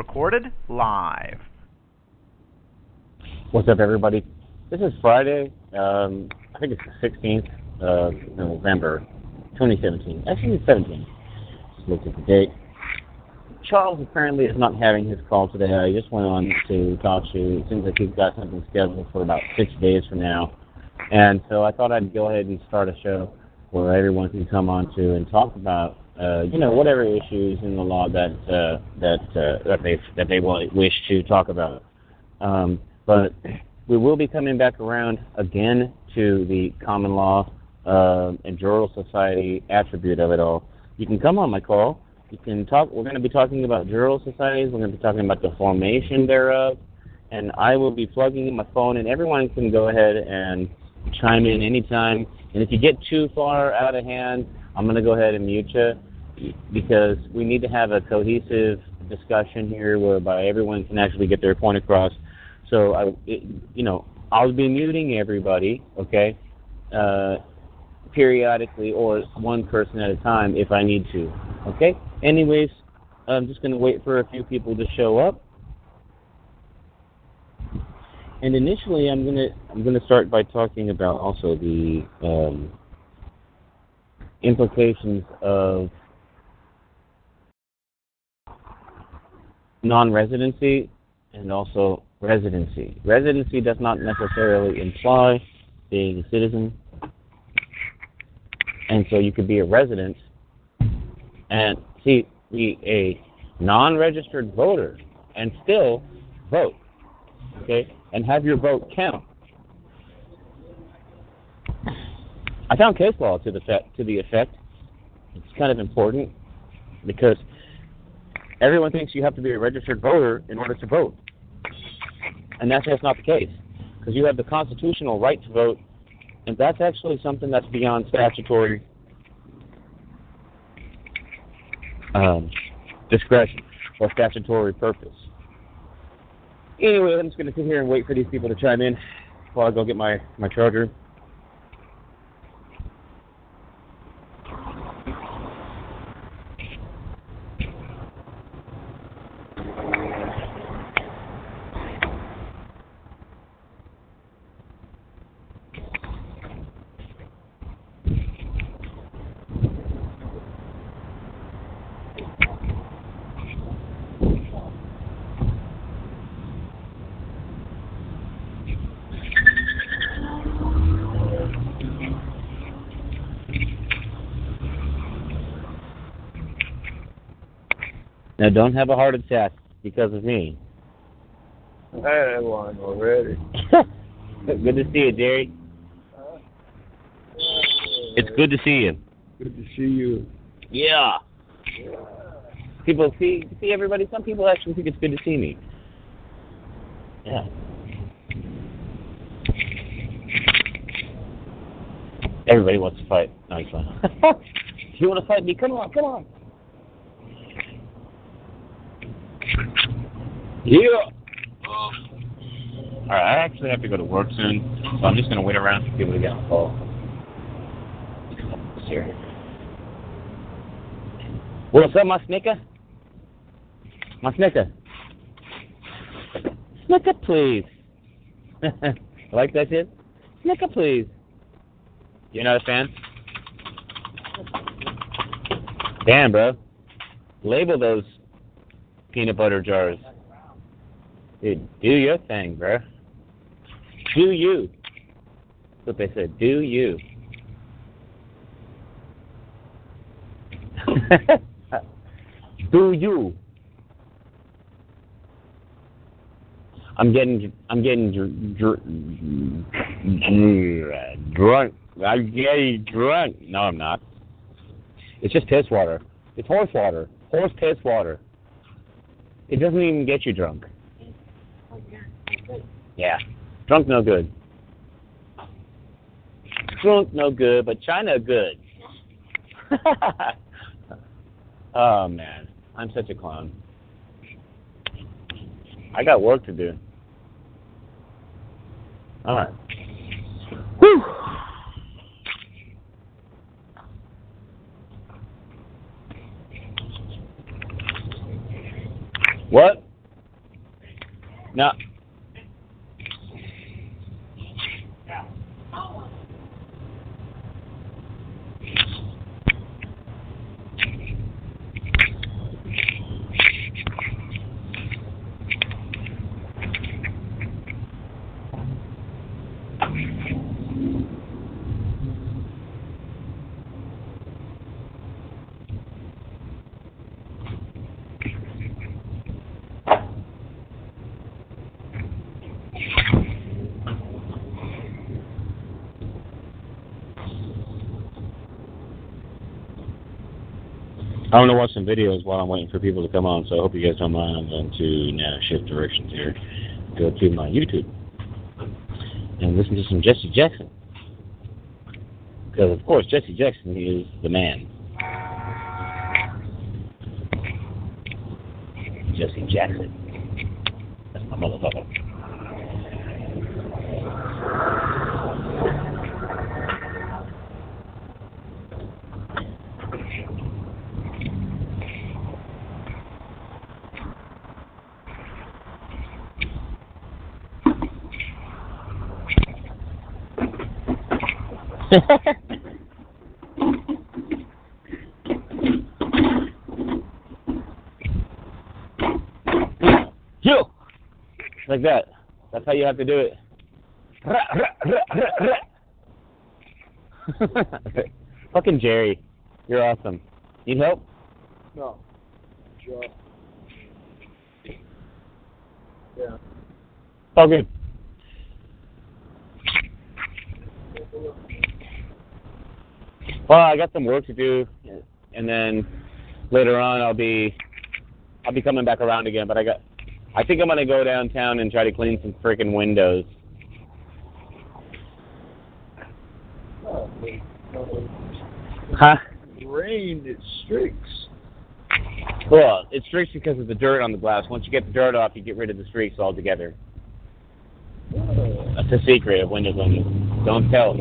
Recorded live. What's up, everybody? This is Friday. Um, I think it's the 16th of November, 2017. Actually, it's 17. Just looked at the date. Charles apparently is not having his call today. I just went on to talk to. It seems like he's got something scheduled for about six days from now, and so I thought I'd go ahead and start a show where everyone can come on to and talk about, uh, you know, whatever issues in the law that uh, that uh, that they that they wish to talk about. Um, but we will be coming back around again to the common law uh, and jural society attribute of it all. You can come on my call. You can talk. We're going to be talking about jural societies. We're going to be talking about the formation thereof, and I will be plugging in my phone, and everyone can go ahead and chime in anytime. And if you get too far out of hand, I'm going to go ahead and mute you because we need to have a cohesive discussion here whereby everyone can actually get their point across. So I, it, you know, I'll be muting everybody, okay, uh, periodically or one person at a time if I need to, okay. Anyways, I'm just going to wait for a few people to show up. And initially, I'm gonna I'm gonna start by talking about also the um, implications of non-residency and also residency. Residency does not necessarily imply being a citizen, and so you could be a resident and see be a non-registered voter and still vote. Okay, and have your vote count. I found case law to the to the effect. It's kind of important because everyone thinks you have to be a registered voter in order to vote, and that's just not the case because you have the constitutional right to vote, and that's actually something that's beyond statutory um, discretion or statutory purpose. Anyway, I'm just going to sit here and wait for these people to chime in while I go get my, my charger. Now, don't have a heart attack because of me. I had one already. good to see you, Jerry. It's good to see you. Good to see you. Yeah. People see see everybody. Some people actually think it's good to see me. Yeah. Everybody wants to fight. No, he's fine. you want to fight me? Come on, come on. Yeah. All right, I actually have to go to work soon, so I'm just gonna wait around for people to get on the call. Here. What's up, my snicker? My snicker. Snicker, please. like that shit? Snicker, please. You're not a fan? Damn, bro. Label those peanut butter jars. Dude, do your thing, bro. Do you. That's what they said. Do you. do you. I'm getting, I'm getting dr- dr- drunk. I'm getting drunk. No, I'm not. It's just piss water. It's horse water. Horse piss water. It doesn't even get you drunk. Yeah. Drunk no good. Drunk no good, but China good. oh man, I'm such a clown. I got work to do. All right. Whew. What? No. I'm gonna watch some videos while I'm waiting for people to come on, so I hope you guys don't mind. I'm going to now shift directions here. Go to my YouTube and listen to some Jesse Jackson. Because of course Jesse Jackson is the man. Jesse Jackson. That's my motherfucker. you like that. That's how you have to do it. Fucking Jerry, you're awesome. Need help? No. Sure. Yeah. All good. Well, I got some work to do, and then later on I'll be I'll be coming back around again. But I got I think I'm gonna go downtown and try to clean some freaking windows. Oh, wait. Huh? it rained, it streaks. Well, it streaks because of the dirt on the glass. Once you get the dirt off, you get rid of the streaks altogether. Oh, That's a secret of window cleaning. Don't tell.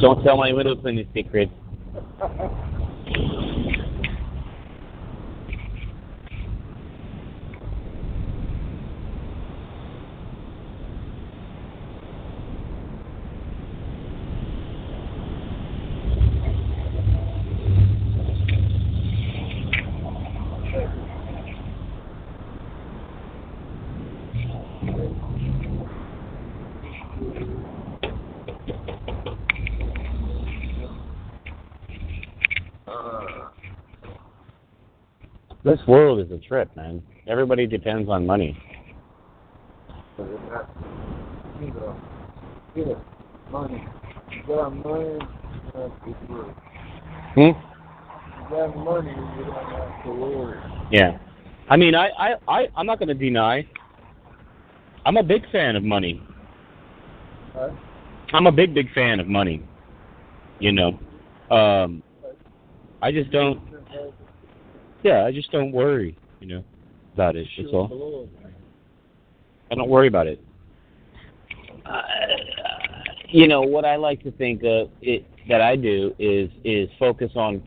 Don't tell my window cleaning secret. This world is a trip, man. Everybody depends on money. Hmm? Yeah. I mean, I, I, I, I'm not going to deny. I'm a big fan of money. I'm a big, big fan of money. You know, um, I just don't. Yeah, I just don't worry. You know, about it. That's all. I don't worry about it. Uh, you know what I like to think of it that I do is is focus on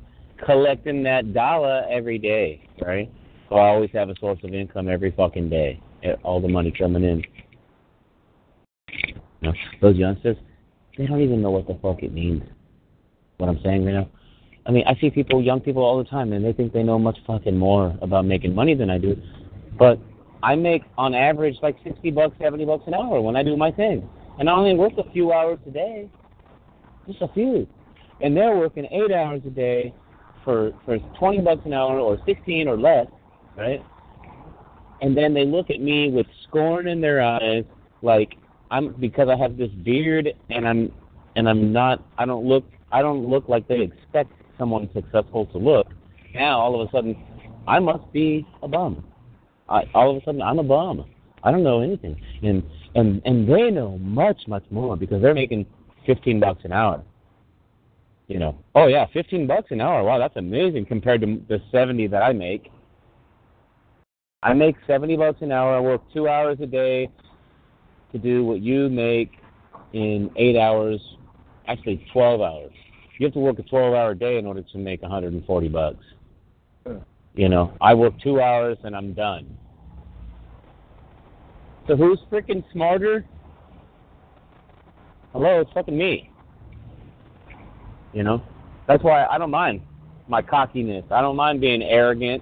collecting that dollar every day, right? So I always have a source of income every fucking day. eh, All the money coming in. You know, those youngsters, they don't even know what the fuck it means. What I'm saying right now. I mean, I see people, young people, all the time, and they think they know much fucking more about making money than I do. But I make on average like sixty bucks, seventy bucks an hour when I do my thing, and I only work a few hours a day, just a few, and they're working eight hours a day for for twenty bucks an hour or sixteen or less, right? And then they look at me with scorn in their eyes, like I'm because I have this beard and I'm and I'm not I don't look I don't look like they expect someone successful to look. Now all of a sudden, I must be a bum. I, all of a sudden, I'm a bum. I don't know anything, and and and they know much much more because they're making fifteen bucks an hour. You know, oh yeah, fifteen bucks an hour. Wow, that's amazing compared to the seventy that I make. I make seventy bucks an hour. I work two hours a day to do what you make in eight hours, actually twelve hours. You have to work a twelve-hour day in order to make one hundred and forty bucks. You know, I work two hours and I'm done. So who's freaking smarter? Hello, it's fucking me. You know, that's why I don't mind my cockiness. I don't mind being arrogant.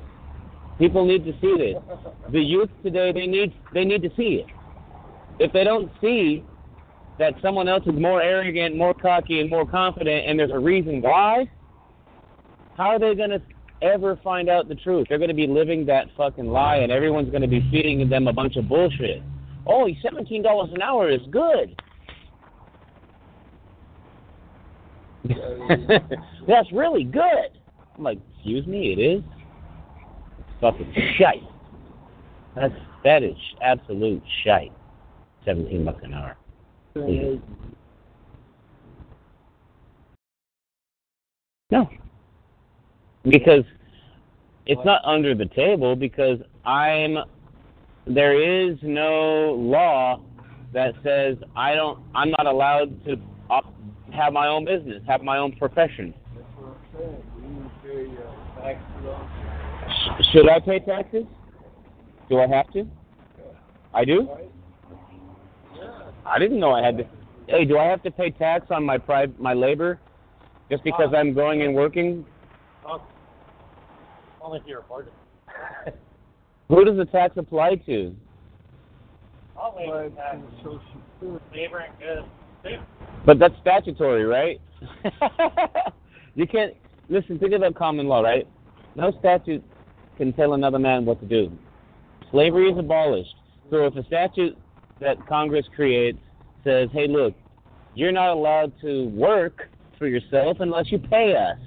People need to see this. The youth today, they need they need to see it. If they don't see that someone else is more arrogant, more cocky, and more confident, and there's a reason why, how are they going to ever find out the truth? They're going to be living that fucking lie, and everyone's going to be feeding them a bunch of bullshit. Oh, seventeen dollars an hour is good. That's really good. I'm like, excuse me, it is. It's fucking shite. That's that is absolute shite. Seventeen bucks an hour. Please. No. Because it's not under the table because I'm there is no law that says I don't I'm not allowed to op- have my own business, have my own profession. Should I pay taxes? Do I have to? I do? I didn't know I had to. Hey, do I have to pay tax on my pri- my labor just because uh, I'm going and working? Uh, only if you're a partner. Who does the tax apply to? I'll wait But that. to Social Labor and good. Dude, But that's statutory, right? you can't listen. Think of about common law, right? No statute can tell another man what to do. Slavery is abolished. So if a statute that Congress creates says, "Hey, look, you're not allowed to work for yourself unless you pay us,"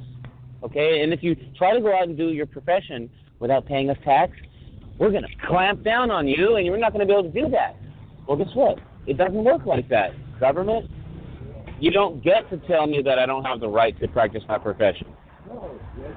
okay? And if you try to go out and do your profession without paying us tax, we're going to clamp down on you, and you're not going to be able to do that. Well, guess what? It doesn't work like that. Government, you don't get to tell me that I don't have the right to practice my profession. No, that's.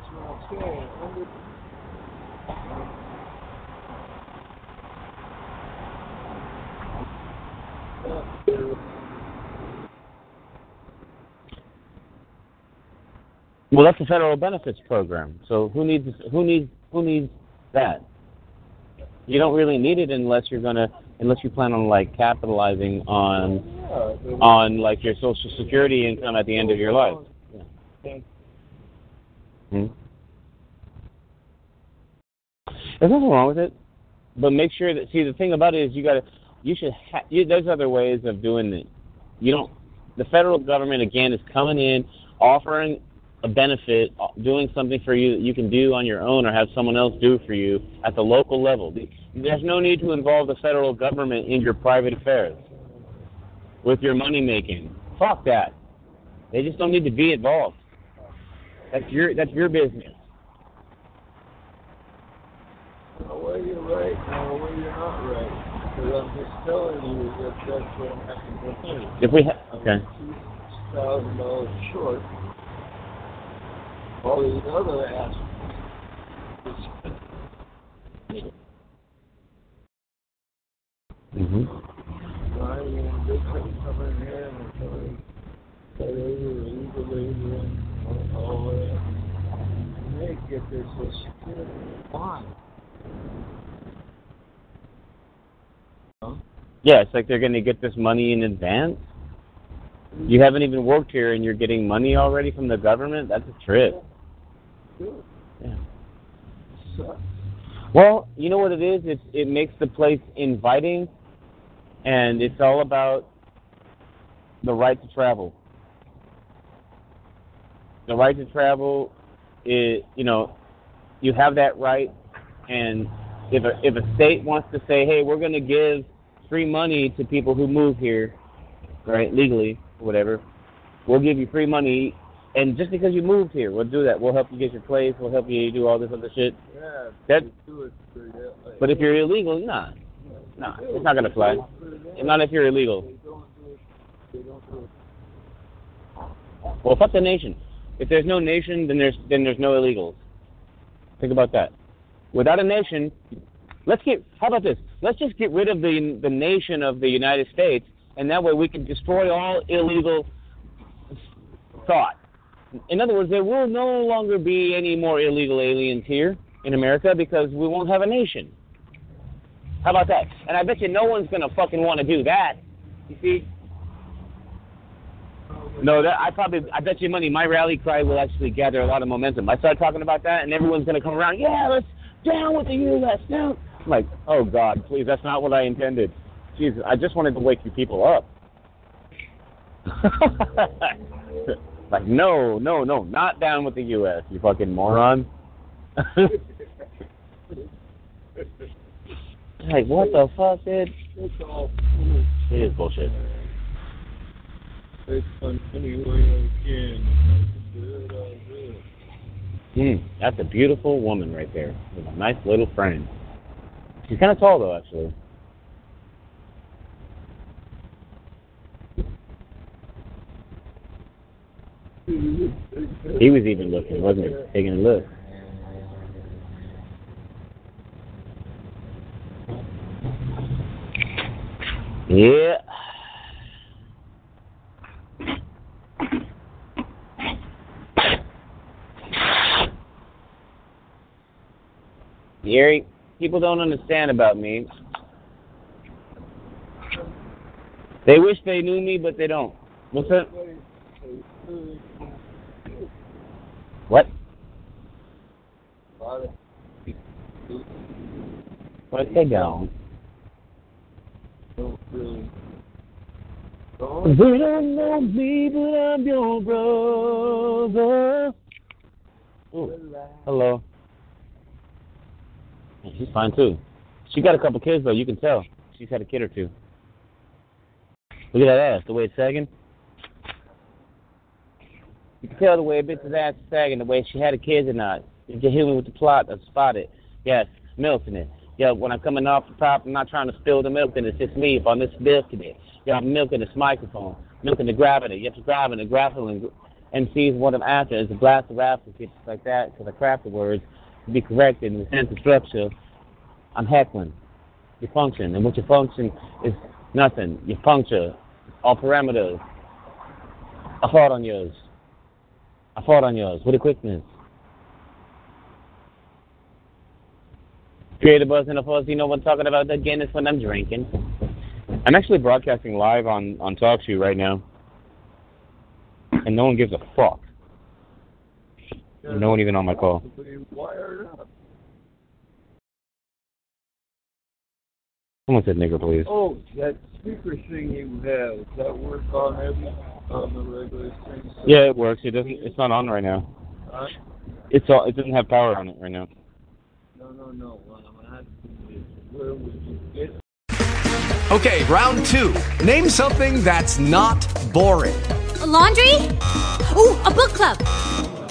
Well, that's a federal benefits program. So who needs who needs who needs that? You don't really need it unless you're gonna unless you plan on like capitalizing on on like your social security income at the end of your life. Hmm? There's nothing wrong with it, but make sure that see the thing about it is you got to you should ha- you, there's other ways of doing it. You don't. The federal government again is coming in offering a benefit, uh, doing something for you that you can do on your own or have someone else do for you at the local level. There's no need to involve the federal government in your private affairs with your money making. Fuck that. They just don't need to be involved. That's your that's your business. No way you're right, no way you're not right. Because I'm just telling you that that's what happened with me. If we ha- okay. Two thousand dollars short. All these other aspects. Mhm. I mean, they couldn't come in here and tell that they were legally and all that. They get their social security. Why? Huh? Yeah, it's like they're going to get this money in advance. You haven't even worked here and you're getting money already from the government? That's a trip. Yeah. Well, you know what it is? It it makes the place inviting and it's all about the right to travel. The right to travel is, you know, you have that right and if a if a state wants to say, "Hey, we're going to give free money to people who move here, right, legally, whatever. We'll give you free money And just because you moved here, we'll do that. We'll help you get your place. We'll help you do all this other shit. Yeah, That- do it for that. But if you're illegal, nah, nah, it's not gonna fly. Not if you're illegal. They don't do it. They don't do it. Well, fuck the nation. If there's no nation, then there's then there's no illegals. Think about that. Without a nation, let's get. How about this? Let's just get rid of the the nation of the United States, and that way we can destroy all illegal thought. In other words, there will no longer be any more illegal aliens here in America because we won't have a nation. How about that? And I bet you no one's gonna fucking want to do that. You see? No, that I probably I bet you money my rally cry will actually gather a lot of momentum. I start talking about that, and everyone's gonna come around. Yeah, let's down with the U.S. Down. I'm like, oh God, please, that's not what I intended. Jesus, I just wanted to wake you people up. like, no, no, no, not down with the U.S. You fucking moron. like, what the fuck, dude? It's all. It is bullshit. It's fun any way I can. I can do it, I'll do it. Hmm, that's a beautiful woman right there with a nice little friend. She's kind of tall though, actually. He was even looking, wasn't he? Taking a look. Yeah. Gary, people don't understand about me. They wish they knew me, but they don't. What's that? What? Where'd they don't know me, but I'm your brother. Ooh, hello. She's fine too. She got a couple kids though. You can tell. She's had a kid or two. Look at that ass, the way it's sagging. You can tell the way a bitch's ass is sagging, the way she had a kid or not. If you hit me with the plot, I spot it. Yes, milk in it. Yeah, when I'm coming off the top, I'm not trying to spill the milk it. It's just me. If I'm just milking it. Yeah, I'm milking this microphone, milking the gravity. To grab it and grapple and MCs what I'm after is a blast of rap and shit like that because I craft the words to be corrected in the sense of structure. I'm heckling. Your function. And what your function is nothing. Your puncture. All parameters. I fought on yours. I fought on yours with a quickness. Create a buzz and a fuzz. You know what I'm talking about? Again, it's when I'm drinking. I'm actually broadcasting live on on TalkShoe right now, and no one gives a fuck. No one even on my call. Wired up. Someone said nigger, please. Oh, that speaker thing you have, does that work on every, on the regular thing? Yeah, it works. It doesn't. It's not on right now. Huh? It's all. It doesn't have power on it right now. No, no, no. What I'm asking is, where would you get Okay, round two. Name something that's not boring. A laundry? Ooh, a book club.